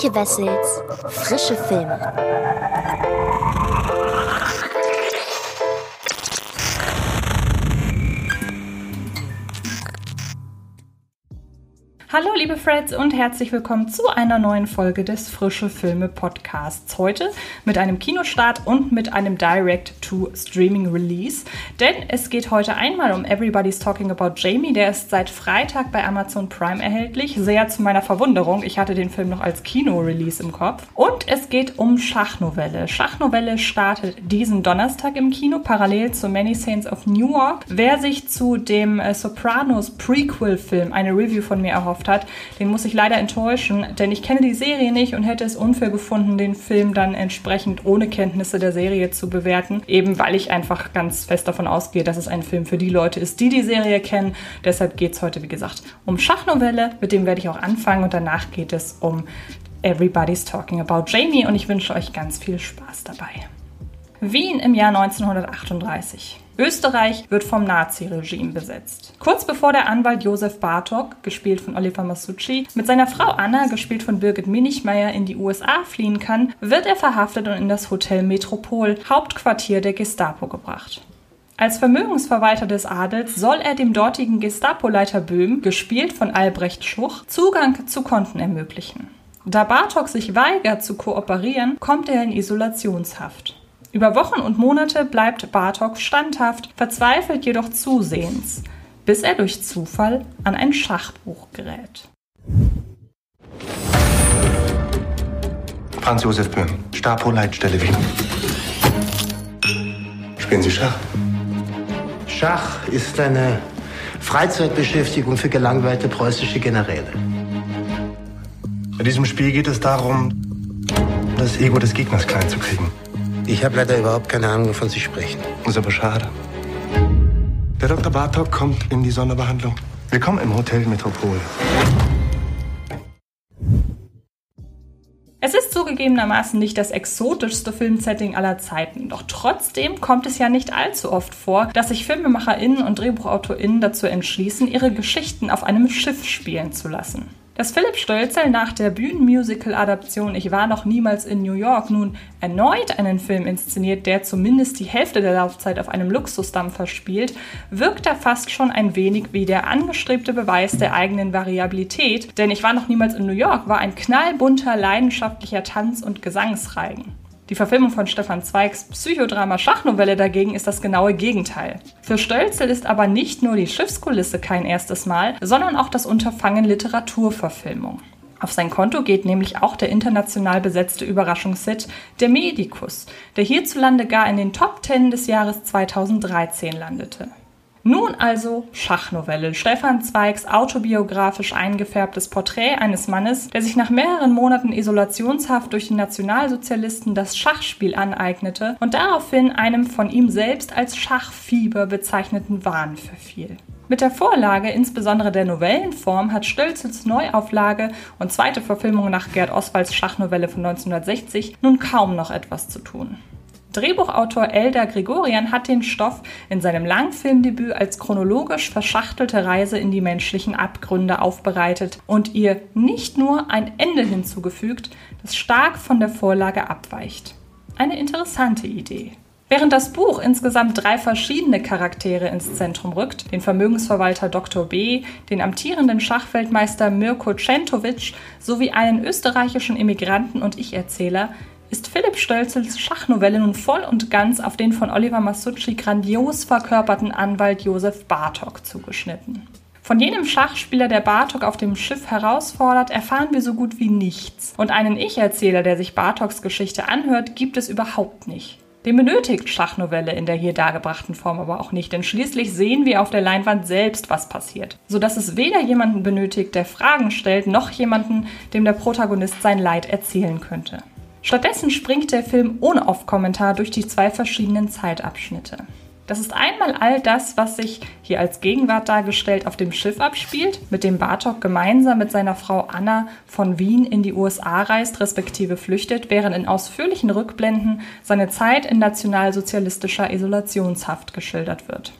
Antje Wessels Frische Filme. Hallo liebe Freds und herzlich willkommen zu einer neuen Folge des Frische Filme Podcasts. Heute mit einem Kinostart und mit einem Direct-to-Streaming-Release. Denn es geht heute einmal um Everybody's Talking About Jamie. Der ist seit Freitag bei Amazon Prime erhältlich. Sehr zu meiner Verwunderung. Ich hatte den Film noch als Kino-Release im Kopf. Und es geht um Schachnovelle. Schachnovelle startet diesen Donnerstag im Kino, parallel zu Many Saints of Newark. Wer sich zu dem äh, Sopranos Prequel-Film eine Review von mir erhofft, hat, den muss ich leider enttäuschen, denn ich kenne die Serie nicht und hätte es unfair gefunden, den Film dann entsprechend ohne Kenntnisse der Serie zu bewerten, eben weil ich einfach ganz fest davon ausgehe, dass es ein Film für die Leute ist, die die Serie kennen. Deshalb geht es heute, wie gesagt, um Schachnovelle, mit dem werde ich auch anfangen und danach geht es um Everybody's Talking About Jamie und ich wünsche euch ganz viel Spaß dabei. Wien im Jahr 1938. Österreich wird vom Naziregime besetzt. Kurz bevor der Anwalt Josef Bartok, gespielt von Oliver Masucci, mit seiner Frau Anna, gespielt von Birgit Minichmeier, in die USA fliehen kann, wird er verhaftet und in das Hotel Metropol, Hauptquartier der Gestapo, gebracht. Als Vermögensverwalter des Adels soll er dem dortigen Gestapoleiter Böhm, gespielt von Albrecht Schuch, Zugang zu Konten ermöglichen. Da Bartok sich weigert zu kooperieren, kommt er in Isolationshaft. Über Wochen und Monate bleibt Bartok standhaft, verzweifelt jedoch zusehends, bis er durch Zufall an ein Schachbuch gerät. Franz Josef Böhm, Stapo-Leitstelle Wien. Spielen Sie Schach? Schach ist eine Freizeitbeschäftigung für gelangweilte preußische Generäle. Bei diesem Spiel geht es darum, das Ego des Gegners klein zu kriegen. Ich habe leider überhaupt keine Ahnung, wovon Sie sprechen. Ist aber schade. Der Dr. Bartok kommt in die Sonderbehandlung. Willkommen im Hotel Metropol. Es ist zugegebenermaßen nicht das exotischste Filmsetting aller Zeiten, doch trotzdem kommt es ja nicht allzu oft vor, dass sich FilmemacherInnen und DrehbuchautorInnen dazu entschließen, ihre Geschichten auf einem Schiff spielen zu lassen. Dass Philipp Stölzel nach der Bühnenmusical-Adaption Ich war noch niemals in New York nun erneut einen Film inszeniert, der zumindest die Hälfte der Laufzeit auf einem Luxusdampfer spielt, wirkt da fast schon ein wenig wie der angestrebte Beweis der eigenen Variabilität, denn Ich war noch niemals in New York war ein knallbunter, leidenschaftlicher Tanz- und Gesangsreigen. Die Verfilmung von Stefan Zweigs Psychodrama Schachnovelle dagegen ist das genaue Gegenteil. Für Stölzel ist aber nicht nur die Schiffskulisse kein erstes Mal, sondern auch das Unterfangen Literaturverfilmung. Auf sein Konto geht nämlich auch der international besetzte Überraschungshit Der Medikus, der hierzulande gar in den Top 10 des Jahres 2013 landete. Nun also Schachnovelle. Stefan Zweigs autobiografisch eingefärbtes Porträt eines Mannes, der sich nach mehreren Monaten Isolationshaft durch die Nationalsozialisten das Schachspiel aneignete und daraufhin einem von ihm selbst als Schachfieber bezeichneten Wahn verfiel. Mit der Vorlage, insbesondere der Novellenform, hat Stölzels Neuauflage und zweite Verfilmung nach Gerd Oswalds Schachnovelle von 1960 nun kaum noch etwas zu tun. Drehbuchautor Elder Gregorian hat den Stoff in seinem Langfilmdebüt als chronologisch verschachtelte Reise in die menschlichen Abgründe aufbereitet und ihr nicht nur ein Ende hinzugefügt, das stark von der Vorlage abweicht. Eine interessante Idee. Während das Buch insgesamt drei verschiedene Charaktere ins Zentrum rückt, den Vermögensverwalter Dr. B., den amtierenden Schachweltmeister Mirko Centovic sowie einen österreichischen Immigranten und Ich-Erzähler, ist Philipp Stölzels Schachnovelle nun voll und ganz auf den von Oliver Masucci grandios verkörperten Anwalt Josef Bartok zugeschnitten. Von jenem Schachspieler, der Bartok auf dem Schiff herausfordert, erfahren wir so gut wie nichts. Und einen Ich-Erzähler, der sich Bartoks Geschichte anhört, gibt es überhaupt nicht. Den benötigt Schachnovelle in der hier dargebrachten Form aber auch nicht, denn schließlich sehen wir auf der Leinwand selbst, was passiert, sodass es weder jemanden benötigt, der Fragen stellt, noch jemanden, dem der Protagonist sein Leid erzählen könnte. Stattdessen springt der Film ohne Off-Kommentar durch die zwei verschiedenen Zeitabschnitte. Das ist einmal all das, was sich hier als Gegenwart dargestellt auf dem Schiff abspielt, mit dem Bartok gemeinsam mit seiner Frau Anna von Wien in die USA reist, respektive flüchtet, während in ausführlichen Rückblenden seine Zeit in nationalsozialistischer Isolationshaft geschildert wird.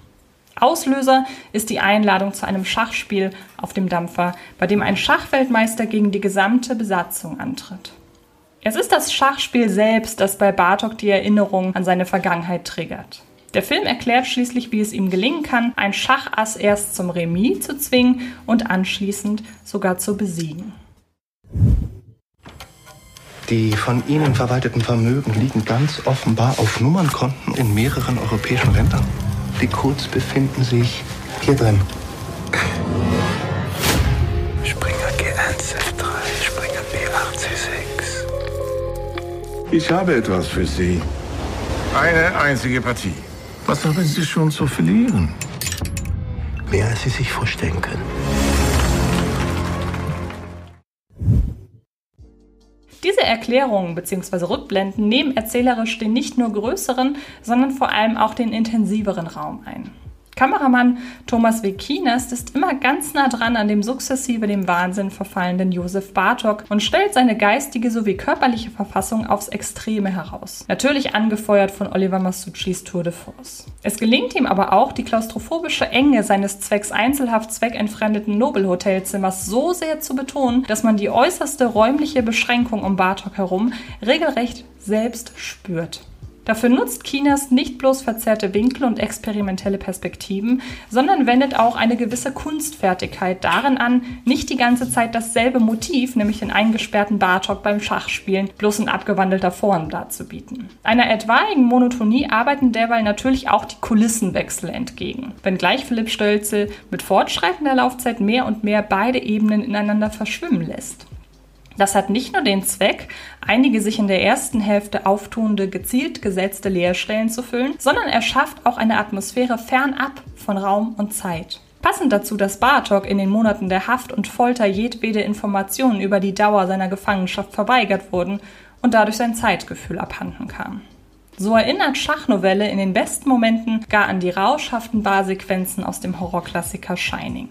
Auslöser ist die Einladung zu einem Schachspiel auf dem Dampfer, bei dem ein Schachweltmeister gegen die gesamte Besatzung antritt. Es ist das Schachspiel selbst, das bei Bartok die Erinnerung an seine Vergangenheit triggert. Der Film erklärt schließlich, wie es ihm gelingen kann, ein Schachass erst zum Remis zu zwingen und anschließend sogar zu besiegen. Die von Ihnen verwalteten Vermögen liegen ganz offenbar auf Nummernkonten in mehreren europäischen Ländern. Die Codes befinden sich hier drin. Ich habe etwas für Sie. Eine einzige Partie. Was haben Sie schon zu verlieren? Mehr als Sie sich vorstellen können. Diese Erklärungen bzw. Rückblenden nehmen erzählerisch den nicht nur größeren, sondern vor allem auch den intensiveren Raum ein. Kameramann Thomas Wekinas ist immer ganz nah dran an dem sukzessive dem Wahnsinn verfallenden Josef Bartok und stellt seine geistige sowie körperliche Verfassung aufs Extreme heraus. Natürlich angefeuert von Oliver Masuccis Tour de Force. Es gelingt ihm aber auch, die klaustrophobische Enge seines zwecks einzelhaft zweckentfremdeten Nobelhotelzimmers so sehr zu betonen, dass man die äußerste räumliche Beschränkung um Bartok herum regelrecht selbst spürt. Dafür nutzt Kinas nicht bloß verzerrte Winkel und experimentelle Perspektiven, sondern wendet auch eine gewisse Kunstfertigkeit darin an, nicht die ganze Zeit dasselbe Motiv, nämlich den eingesperrten Bartok beim Schachspielen, bloß in abgewandelter Form darzubieten. Einer etwaigen Monotonie arbeiten derweil natürlich auch die Kulissenwechsel entgegen, wenngleich Philipp Stölzel mit fortschreitender Laufzeit mehr und mehr beide Ebenen ineinander verschwimmen lässt. Das hat nicht nur den Zweck, einige sich in der ersten Hälfte auftuende, gezielt gesetzte Leerstellen zu füllen, sondern er schafft auch eine Atmosphäre fernab von Raum und Zeit. Passend dazu, dass Bartok in den Monaten der Haft und Folter jedwede Informationen über die Dauer seiner Gefangenschaft verweigert wurden und dadurch sein Zeitgefühl abhanden kam. So erinnert Schachnovelle in den besten Momenten gar an die rauschhaften Barsequenzen aus dem Horrorklassiker Shining.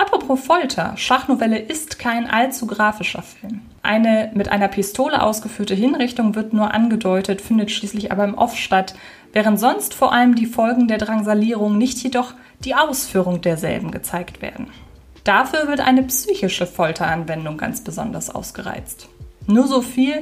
Apropos Folter, Schachnovelle ist kein allzu grafischer Film. Eine mit einer Pistole ausgeführte Hinrichtung wird nur angedeutet, findet schließlich aber im Off statt, während sonst vor allem die Folgen der Drangsalierung, nicht jedoch die Ausführung derselben gezeigt werden. Dafür wird eine psychische Folteranwendung ganz besonders ausgereizt. Nur so viel,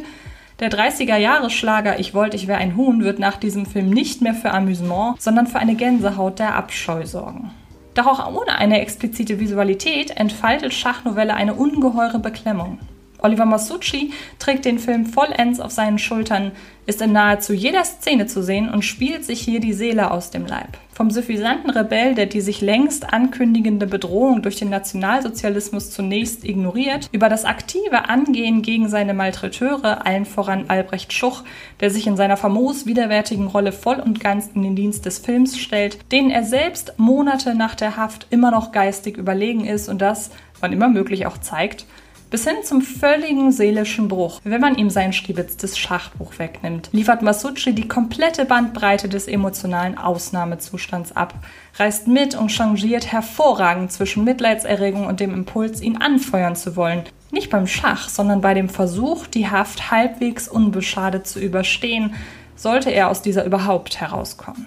der 30er-Jahre-Schlager Ich wollte, ich wäre ein Huhn wird nach diesem Film nicht mehr für Amüsement, sondern für eine Gänsehaut der Abscheu sorgen. Doch auch ohne eine explizite Visualität entfaltet Schachnovelle eine ungeheure Beklemmung. Oliver Masucci trägt den Film vollends auf seinen Schultern, ist in nahezu jeder Szene zu sehen und spielt sich hier die Seele aus dem Leib. Vom suffisanten Rebell, der die sich längst ankündigende Bedrohung durch den Nationalsozialismus zunächst ignoriert, über das aktive Angehen gegen seine Malträteure, allen voran Albrecht Schuch, der sich in seiner famos widerwärtigen Rolle voll und ganz in den Dienst des Films stellt, denen er selbst Monate nach der Haft immer noch geistig überlegen ist und das, wann immer möglich, auch zeigt, bis hin zum völligen seelischen Bruch, wenn man ihm sein stibitztes Schachbuch wegnimmt, liefert Masucci die komplette Bandbreite des emotionalen Ausnahmezustands ab, reißt mit und changiert hervorragend zwischen Mitleidserregung und dem Impuls, ihn anfeuern zu wollen. Nicht beim Schach, sondern bei dem Versuch, die Haft halbwegs unbeschadet zu überstehen, sollte er aus dieser überhaupt herauskommen.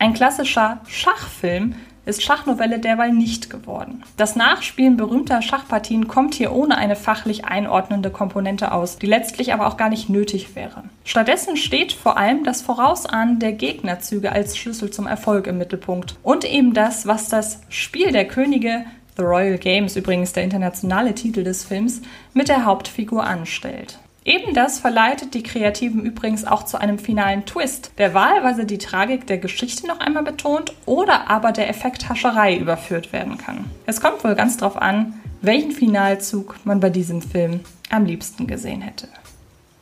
Ein klassischer Schachfilm ist Schachnovelle derweil nicht geworden. Das Nachspielen berühmter Schachpartien kommt hier ohne eine fachlich einordnende Komponente aus, die letztlich aber auch gar nicht nötig wäre. Stattdessen steht vor allem das Vorausahnen der Gegnerzüge als Schlüssel zum Erfolg im Mittelpunkt und eben das, was das Spiel der Könige The Royal Games, übrigens der internationale Titel des Films, mit der Hauptfigur anstellt. Eben das verleitet die Kreativen übrigens auch zu einem finalen Twist, der wahlweise die Tragik der Geschichte noch einmal betont oder aber der Effekt Hascherei überführt werden kann. Es kommt wohl ganz drauf an, welchen Finalzug man bei diesem Film am liebsten gesehen hätte.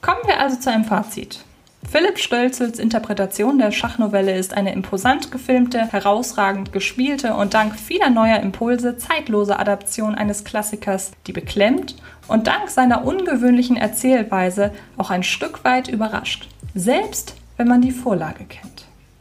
Kommen wir also zu einem Fazit. Philipp Stölzels Interpretation der Schachnovelle ist eine imposant gefilmte, herausragend gespielte und dank vieler neuer Impulse zeitlose Adaption eines Klassikers, die beklemmt und dank seiner ungewöhnlichen Erzählweise auch ein Stück weit überrascht, selbst wenn man die Vorlage kennt.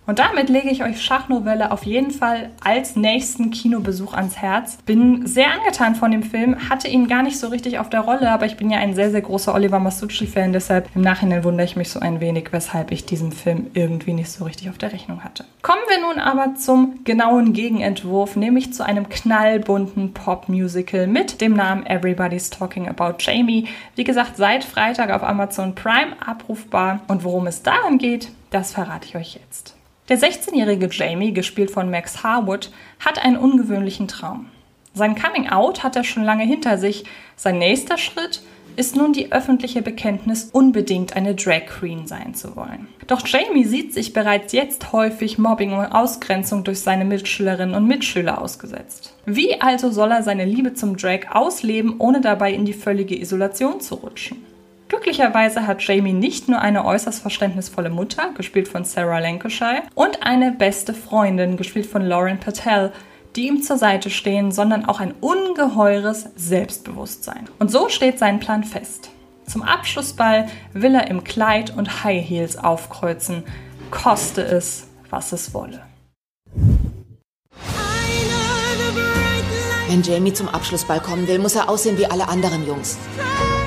Und damit lege ich euch Schachnovelle auf jeden Fall als nächsten Kinobesuch ans Herz. Bin sehr angetan von dem Film, hatte ihn gar nicht so richtig auf der Rolle, aber ich bin ja ein sehr, sehr großer Oliver Masucci-Fan, deshalb im Nachhinein wundere ich mich so ein wenig, weshalb ich diesen Film irgendwie nicht so richtig auf der Rechnung hatte. Kommen wir nun aber zum genauen Gegenentwurf, nämlich zu einem knallbunten Pop-Musical mit dem Namen Everybody's Talking About Jamie. Wie gesagt, seit Freitag auf Amazon Prime abrufbar. Und worum es darin geht, das verrate ich euch jetzt. Der 16-jährige Jamie, gespielt von Max Harwood, hat einen ungewöhnlichen Traum. Sein Coming Out hat er schon lange hinter sich. Sein nächster Schritt ist nun die öffentliche Bekenntnis, unbedingt eine Drag Queen sein zu wollen. Doch Jamie sieht sich bereits jetzt häufig Mobbing und Ausgrenzung durch seine Mitschülerinnen und Mitschüler ausgesetzt. Wie also soll er seine Liebe zum Drag ausleben, ohne dabei in die völlige Isolation zu rutschen? Glücklicherweise hat Jamie nicht nur eine äußerst verständnisvolle Mutter, gespielt von Sarah Lancashire, und eine beste Freundin, gespielt von Lauren Patel, die ihm zur Seite stehen, sondern auch ein ungeheures Selbstbewusstsein. Und so steht sein Plan fest. Zum Abschlussball will er im Kleid und High Heels aufkreuzen, koste es, was es wolle. Wenn Jamie zum Abschlussball kommen will, muss er aussehen wie alle anderen Jungs.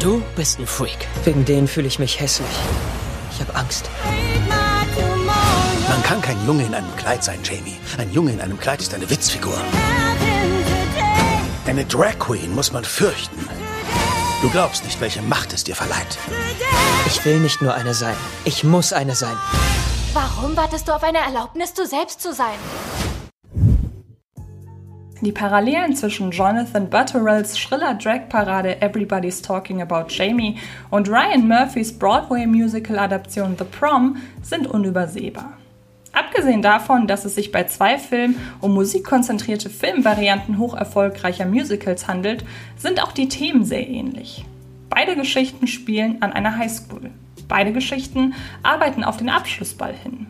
Du bist ein Freak. Wegen denen fühle ich mich hässlich. Ich habe Angst. Man kann kein Junge in einem Kleid sein, Jamie. Ein Junge in einem Kleid ist eine Witzfigur. Eine Drag Queen muss man fürchten. Du glaubst nicht, welche Macht es dir verleiht. Ich will nicht nur eine sein. Ich muss eine sein. Warum wartest du auf eine Erlaubnis, du selbst zu sein? Die Parallelen zwischen Jonathan Butterells schriller Drag-Parade Everybody's Talking About Jamie und Ryan Murphys Broadway-Musical-Adaption The Prom sind unübersehbar. Abgesehen davon, dass es sich bei zwei Filmen um musikkonzentrierte Filmvarianten hoch erfolgreicher Musicals handelt, sind auch die Themen sehr ähnlich. Beide Geschichten spielen an einer Highschool. Beide Geschichten arbeiten auf den Abschlussball hin.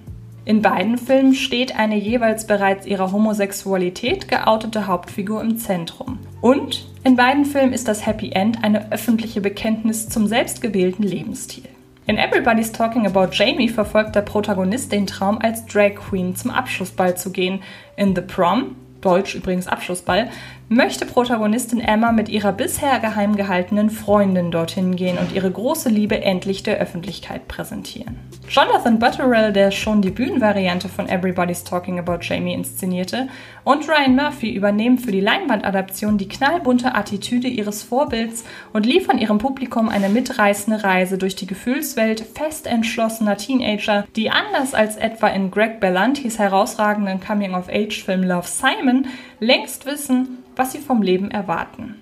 In beiden Filmen steht eine jeweils bereits ihrer Homosexualität geoutete Hauptfigur im Zentrum. Und in beiden Filmen ist das Happy End eine öffentliche Bekenntnis zum selbstgewählten Lebensstil. In Everybody's Talking About Jamie verfolgt der Protagonist den Traum, als Drag Queen zum Abschlussball zu gehen. In The Prom Deutsch übrigens Abschlussball, möchte Protagonistin Emma mit ihrer bisher geheim gehaltenen Freundin dorthin gehen und ihre große Liebe endlich der Öffentlichkeit präsentieren. Jonathan Butterell, der schon die Bühnenvariante von Everybody's Talking About Jamie inszenierte, und Ryan Murphy übernehmen für die Leinwandadaption die knallbunte Attitüde ihres Vorbilds und liefern ihrem Publikum eine mitreißende Reise durch die Gefühlswelt fest entschlossener Teenager, die anders als etwa in Greg Berlantis herausragenden Coming-of-Age-Film Love Simon längst wissen, was sie vom Leben erwarten.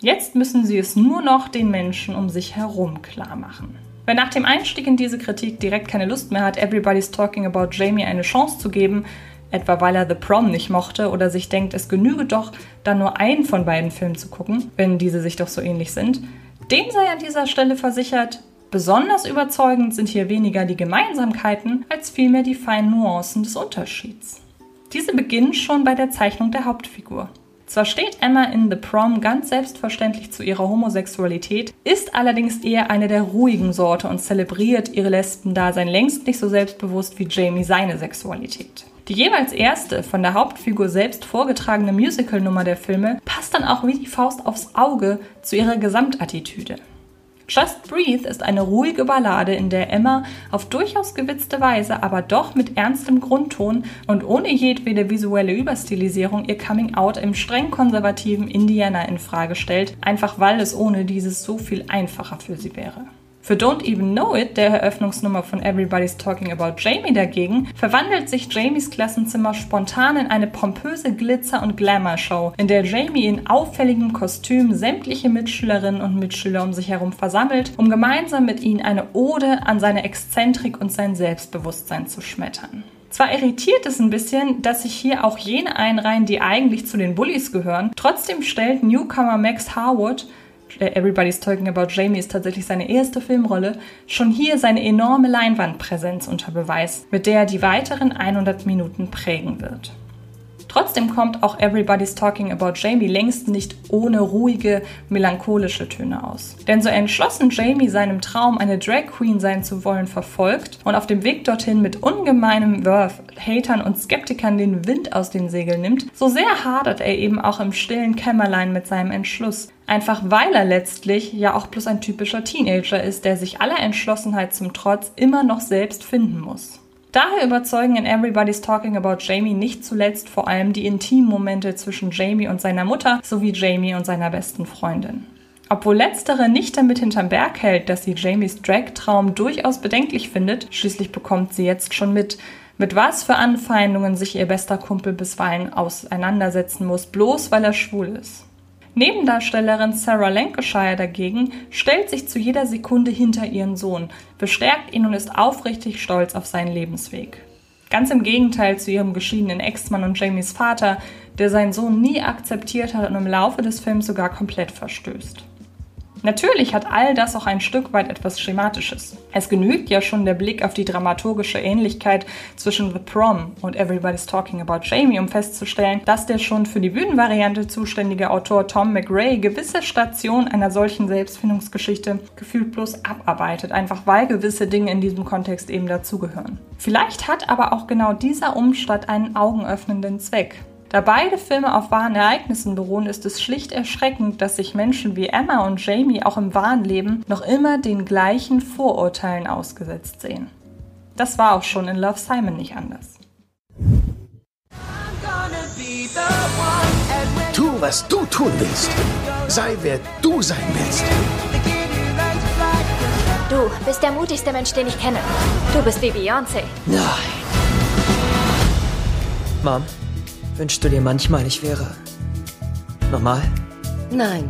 Jetzt müssen sie es nur noch den Menschen um sich herum klar machen. Wer nach dem Einstieg in diese Kritik direkt keine Lust mehr hat, Everybody's Talking About Jamie eine Chance zu geben, etwa weil er The Prom nicht mochte oder sich denkt, es genüge doch, dann nur einen von beiden Filmen zu gucken, wenn diese sich doch so ähnlich sind, dem sei an dieser Stelle versichert, besonders überzeugend sind hier weniger die Gemeinsamkeiten als vielmehr die feinen Nuancen des Unterschieds. Diese beginnen schon bei der Zeichnung der Hauptfigur. Zwar steht Emma in The Prom ganz selbstverständlich zu ihrer Homosexualität, ist allerdings eher eine der ruhigen Sorte und zelebriert ihre Lesbendasein längst nicht so selbstbewusst wie Jamie seine Sexualität. Die jeweils erste von der Hauptfigur selbst vorgetragene Musicalnummer der Filme passt dann auch wie die Faust aufs Auge zu ihrer Gesamtattitüde. Just Breathe ist eine ruhige Ballade, in der Emma auf durchaus gewitzte Weise, aber doch mit ernstem Grundton und ohne jedwede visuelle Überstilisierung ihr Coming Out im streng konservativen Indiana in Frage stellt, einfach weil es ohne dieses so viel einfacher für sie wäre. Für Don't Even Know It, der Eröffnungsnummer von Everybody's Talking About Jamie dagegen, verwandelt sich Jamies Klassenzimmer spontan in eine pompöse Glitzer- und Glamour-Show, in der Jamie in auffälligem Kostüm sämtliche Mitschülerinnen und Mitschüler um sich herum versammelt, um gemeinsam mit ihnen eine Ode an seine Exzentrik und sein Selbstbewusstsein zu schmettern. Zwar irritiert es ein bisschen, dass sich hier auch jene einreihen, die eigentlich zu den Bullies gehören, trotzdem stellt Newcomer Max Harwood Everybody's Talking About Jamie ist tatsächlich seine erste Filmrolle, schon hier seine enorme Leinwandpräsenz unter Beweis, mit der er die weiteren 100 Minuten prägen wird. Trotz Trotzdem kommt auch Everybody's Talking About Jamie längst nicht ohne ruhige, melancholische Töne aus. Denn so entschlossen Jamie seinem Traum, eine Drag Queen sein zu wollen, verfolgt und auf dem Weg dorthin mit ungemeinem Worth Hatern und Skeptikern den Wind aus den Segeln nimmt, so sehr hadert er eben auch im stillen Kämmerlein mit seinem Entschluss. Einfach weil er letztlich ja auch bloß ein typischer Teenager ist, der sich aller Entschlossenheit zum Trotz immer noch selbst finden muss. Daher überzeugen in Everybody's Talking About Jamie nicht zuletzt vor allem die intimen Momente zwischen Jamie und seiner Mutter sowie Jamie und seiner besten Freundin. Obwohl letztere nicht damit hinterm Berg hält, dass sie Jamies Drag-Traum durchaus bedenklich findet, schließlich bekommt sie jetzt schon mit, mit was für Anfeindungen sich ihr bester Kumpel bisweilen auseinandersetzen muss, bloß weil er schwul ist. Nebendarstellerin Sarah Lancashire dagegen stellt sich zu jeder Sekunde hinter ihren Sohn, bestärkt ihn und ist aufrichtig stolz auf seinen Lebensweg. Ganz im Gegenteil zu ihrem geschiedenen Ex-Mann und Jamies Vater, der seinen Sohn nie akzeptiert hat und im Laufe des Films sogar komplett verstößt. Natürlich hat all das auch ein Stück weit etwas Schematisches. Es genügt ja schon der Blick auf die dramaturgische Ähnlichkeit zwischen The Prom und Everybody's Talking About Jamie, um festzustellen, dass der schon für die Bühnenvariante zuständige Autor Tom McRae gewisse Stationen einer solchen Selbstfindungsgeschichte gefühlt bloß abarbeitet, einfach weil gewisse Dinge in diesem Kontext eben dazugehören. Vielleicht hat aber auch genau dieser Umstand einen augenöffnenden Zweck. Da beide Filme auf wahren Ereignissen beruhen, ist es schlicht erschreckend, dass sich Menschen wie Emma und Jamie auch im wahren Leben noch immer den gleichen Vorurteilen ausgesetzt sehen. Das war auch schon in Love Simon nicht anders. Tu, was du tun willst. Sei, wer du sein willst. Du bist der mutigste Mensch, den ich kenne. Du bist wie Beyoncé. Nein. Mom, wünschst du dir manchmal, ich wäre normal? Nein.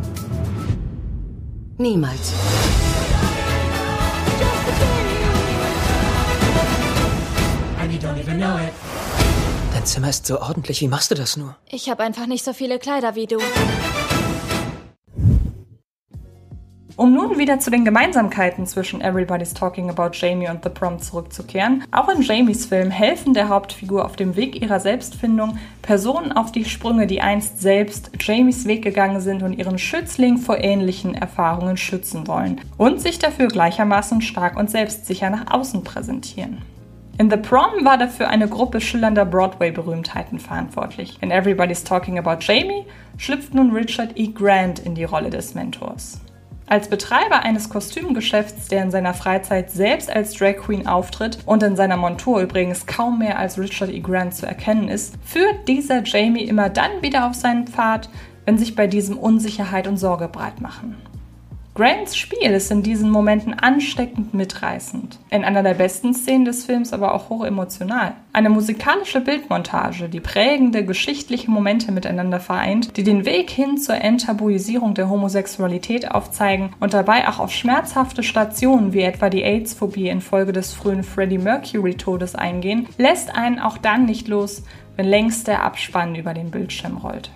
Niemals. Dein Zimmer ist so ordentlich. Wie machst du das nur? Ich habe einfach nicht so viele Kleider wie du. Um nun wieder zu den Gemeinsamkeiten zwischen Everybody's Talking About Jamie und The Prom zurückzukehren, auch in Jamies Film helfen der Hauptfigur auf dem Weg ihrer Selbstfindung Personen auf die Sprünge, die einst selbst Jamies Weg gegangen sind und ihren Schützling vor ähnlichen Erfahrungen schützen wollen und sich dafür gleichermaßen stark und selbstsicher nach außen präsentieren. In The Prom war dafür eine Gruppe schillernder Broadway-Berühmtheiten verantwortlich. In Everybody's Talking About Jamie schlüpft nun Richard E. Grant in die Rolle des Mentors. Als Betreiber eines Kostümgeschäfts, der in seiner Freizeit selbst als Drag Queen auftritt und in seiner Montur übrigens kaum mehr als Richard E. Grant zu erkennen ist, führt dieser Jamie immer dann wieder auf seinen Pfad, wenn sich bei diesem Unsicherheit und Sorge breit machen. Grants Spiel ist in diesen Momenten ansteckend mitreißend. In einer der besten Szenen des Films aber auch hoch emotional. Eine musikalische Bildmontage, die prägende geschichtliche Momente miteinander vereint, die den Weg hin zur Enttabuisierung der Homosexualität aufzeigen und dabei auch auf schmerzhafte Stationen wie etwa die AIDS-Phobie infolge des frühen Freddie Mercury-Todes eingehen, lässt einen auch dann nicht los, wenn längst der Abspann über den Bildschirm rollt.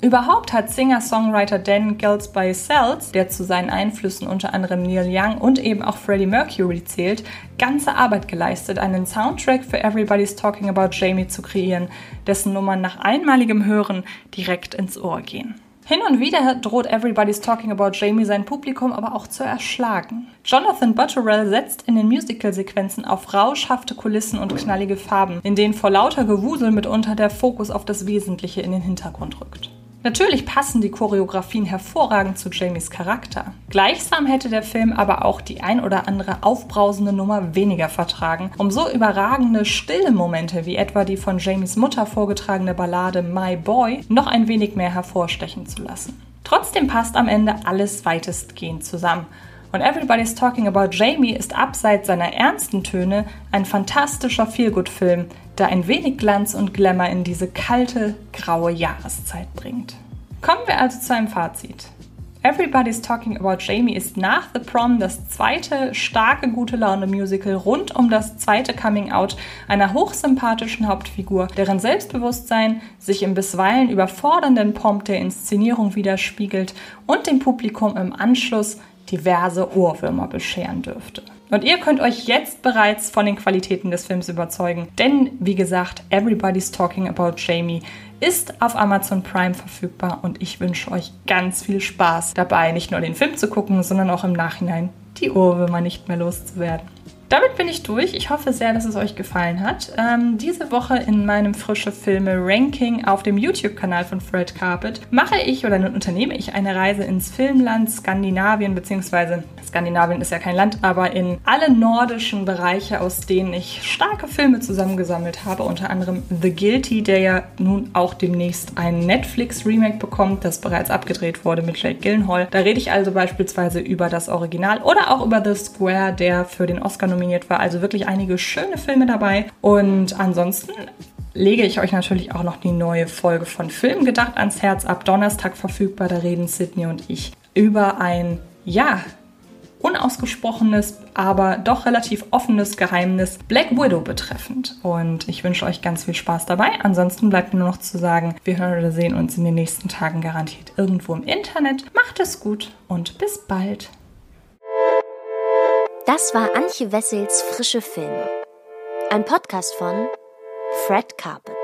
Überhaupt hat Singer-Songwriter Dan Gillespie Sells, der zu seinen Einflüssen unter anderem Neil Young und eben auch Freddie Mercury zählt, ganze Arbeit geleistet, einen Soundtrack für Everybody's Talking About Jamie zu kreieren, dessen Nummern nach einmaligem Hören direkt ins Ohr gehen. Hin und wieder droht Everybody's Talking About Jamie sein Publikum aber auch zu erschlagen. Jonathan Butterell setzt in den Musical-Sequenzen auf rauschhafte Kulissen und knallige Farben, in denen vor lauter Gewusel mitunter der Fokus auf das Wesentliche in den Hintergrund rückt. Natürlich passen die Choreografien hervorragend zu Jamies Charakter. Gleichsam hätte der Film aber auch die ein oder andere aufbrausende Nummer weniger vertragen, um so überragende stille Momente wie etwa die von Jamies Mutter vorgetragene Ballade My Boy noch ein wenig mehr hervorstechen zu lassen. Trotzdem passt am Ende alles weitestgehend zusammen. Und Everybody's Talking About Jamie ist abseits seiner ernsten Töne ein fantastischer Feelgood-Film, der ein wenig Glanz und Glamour in diese kalte, graue Jahreszeit bringt. Kommen wir also zu einem Fazit. Everybody's Talking About Jamie ist nach The Prom das zweite starke gute Laune Musical rund um das zweite Coming Out einer hochsympathischen Hauptfigur, deren Selbstbewusstsein sich im bisweilen überfordernden Pomp der Inszenierung widerspiegelt und dem Publikum im Anschluss diverse Ohrwürmer bescheren dürfte. Und ihr könnt euch jetzt bereits von den Qualitäten des Films überzeugen. Denn, wie gesagt, Everybody's Talking About Jamie ist auf Amazon Prime verfügbar und ich wünsche euch ganz viel Spaß dabei, nicht nur den Film zu gucken, sondern auch im Nachhinein die Ohrwürmer nicht mehr loszuwerden. Damit bin ich durch. Ich hoffe sehr, dass es euch gefallen hat. Ähm, diese Woche in meinem frische Filme Ranking auf dem YouTube-Kanal von Fred Carpet mache ich oder unternehme ich eine Reise ins Filmland Skandinavien, beziehungsweise Skandinavien ist ja kein Land, aber in alle nordischen Bereiche, aus denen ich starke Filme zusammengesammelt habe. Unter anderem The Guilty, der ja nun auch demnächst ein Netflix-Remake bekommt, das bereits abgedreht wurde mit Jake Gyllenhaal. Da rede ich also beispielsweise über das Original oder auch über The Square, der für den Oscar nominiert war. Also wirklich einige schöne Filme dabei. Und ansonsten lege ich euch natürlich auch noch die neue Folge von Film gedacht ans Herz ab Donnerstag verfügbar. Da reden Sydney und ich über ein, ja, unausgesprochenes, aber doch relativ offenes Geheimnis Black Widow betreffend. Und ich wünsche euch ganz viel Spaß dabei. Ansonsten bleibt mir nur noch zu sagen, wir hören oder sehen uns in den nächsten Tagen garantiert irgendwo im Internet. Macht es gut und bis bald. Das war Antje Wessels Frische Filme. Ein Podcast von Fred Carpet.